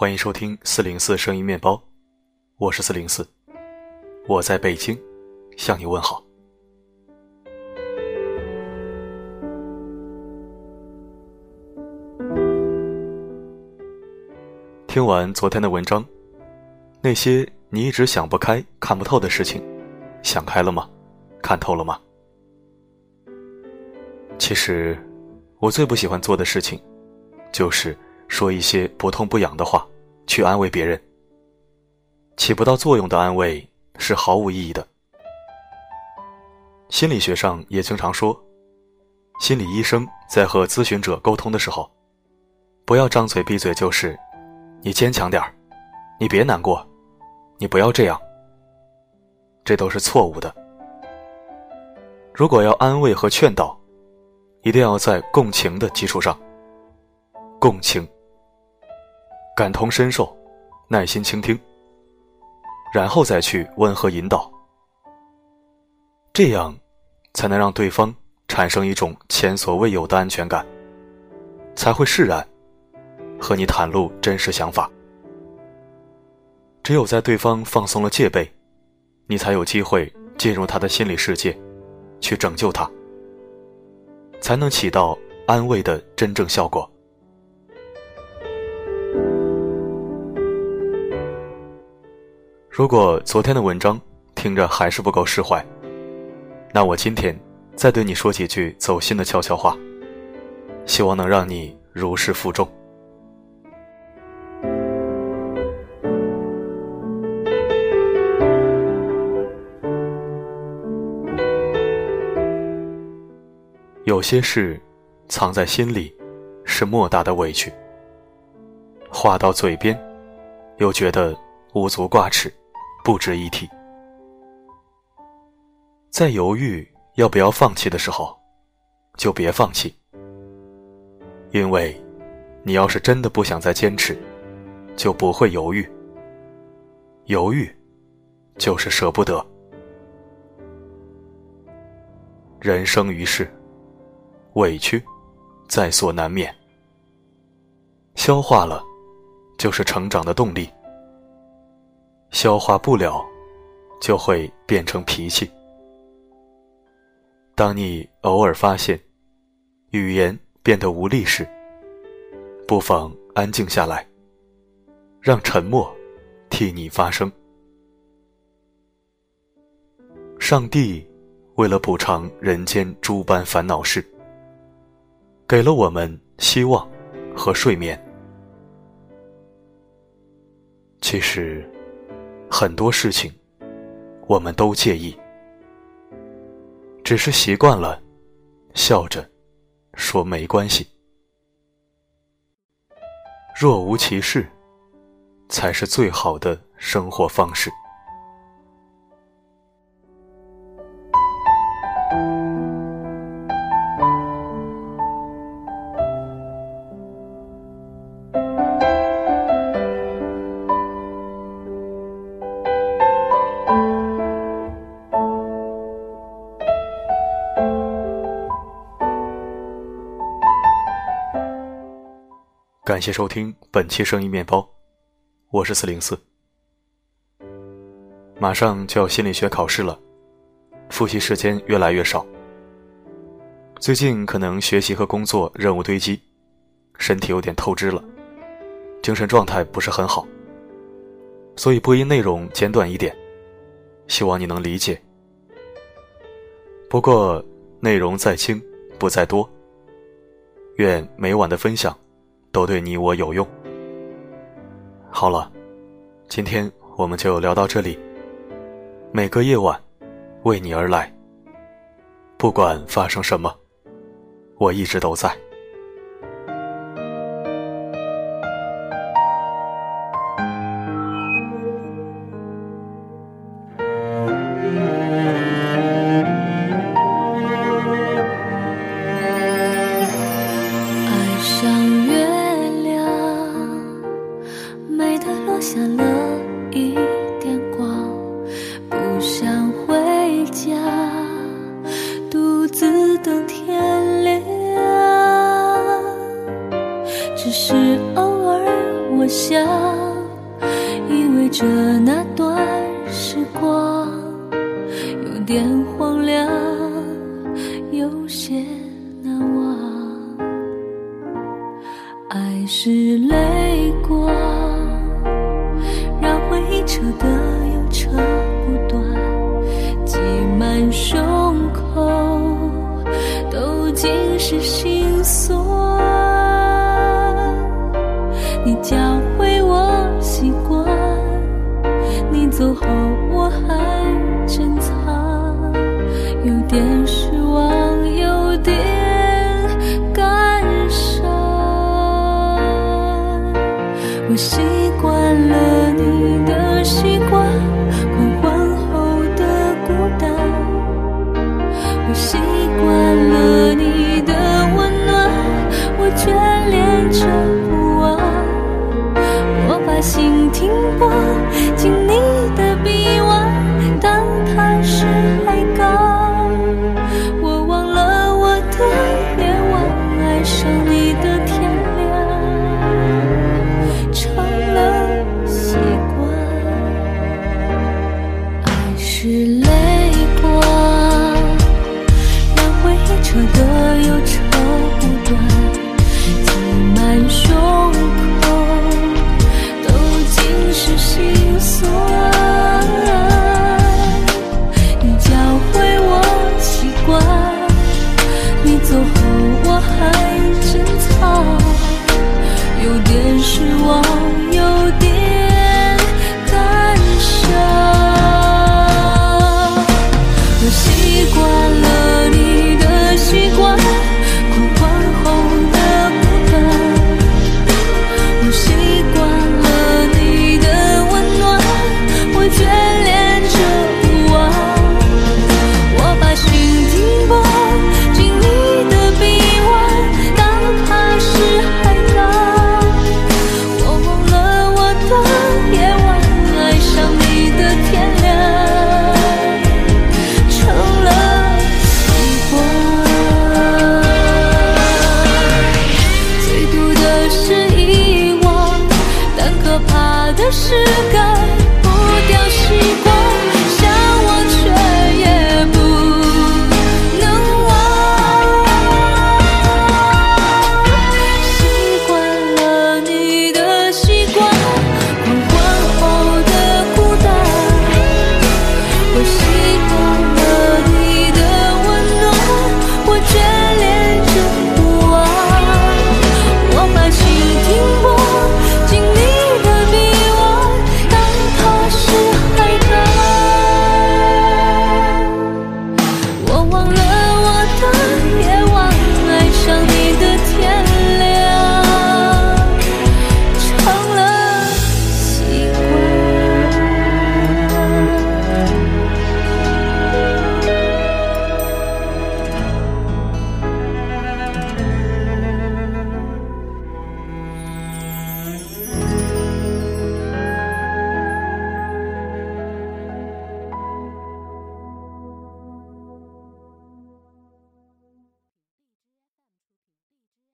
欢迎收听四零四声音面包，我是四零四，我在北京向你问好。听完昨天的文章，那些你一直想不开、看不透的事情，想开了吗？看透了吗？其实，我最不喜欢做的事情，就是说一些不痛不痒的话，去安慰别人。起不到作用的安慰是毫无意义的。心理学上也经常说，心理医生在和咨询者沟通的时候，不要张嘴闭嘴就是“你坚强点儿，你别难过，你不要这样”，这都是错误的。如果要安慰和劝导，一定要在共情的基础上，共情、感同身受、耐心倾听，然后再去温和引导，这样才能让对方产生一种前所未有的安全感，才会释然，和你袒露真实想法。只有在对方放松了戒备，你才有机会进入他的心理世界，去拯救他。才能起到安慰的真正效果。如果昨天的文章听着还是不够释怀，那我今天再对你说几句走心的悄悄话，希望能让你如释负重。有些事，藏在心里，是莫大的委屈；话到嘴边，又觉得无足挂齿，不值一提。在犹豫要不要放弃的时候，就别放弃，因为，你要是真的不想再坚持，就不会犹豫。犹豫，就是舍不得。人生于世。委屈，在所难免。消化了，就是成长的动力；消化不了，就会变成脾气。当你偶尔发现语言变得无力时，不妨安静下来，让沉默替你发声。上帝为了补偿人间诸般烦恼事。给了我们希望和睡眠。其实，很多事情我们都介意，只是习惯了笑着说没关系。若无其事，才是最好的生活方式。感谢收听本期声音面包，我是四零四。马上就要心理学考试了，复习时间越来越少。最近可能学习和工作任务堆积，身体有点透支了，精神状态不是很好，所以播音内容简短一点，希望你能理解。不过内容再轻不在多，愿每晚的分享。都对你我有用。好了，今天我们就聊到这里。每个夜晚，为你而来。不管发生什么，我一直都在。点荒凉，有些难忘。爱是泪光，让回忆扯得又扯不断，挤满胸口。都尽是伤。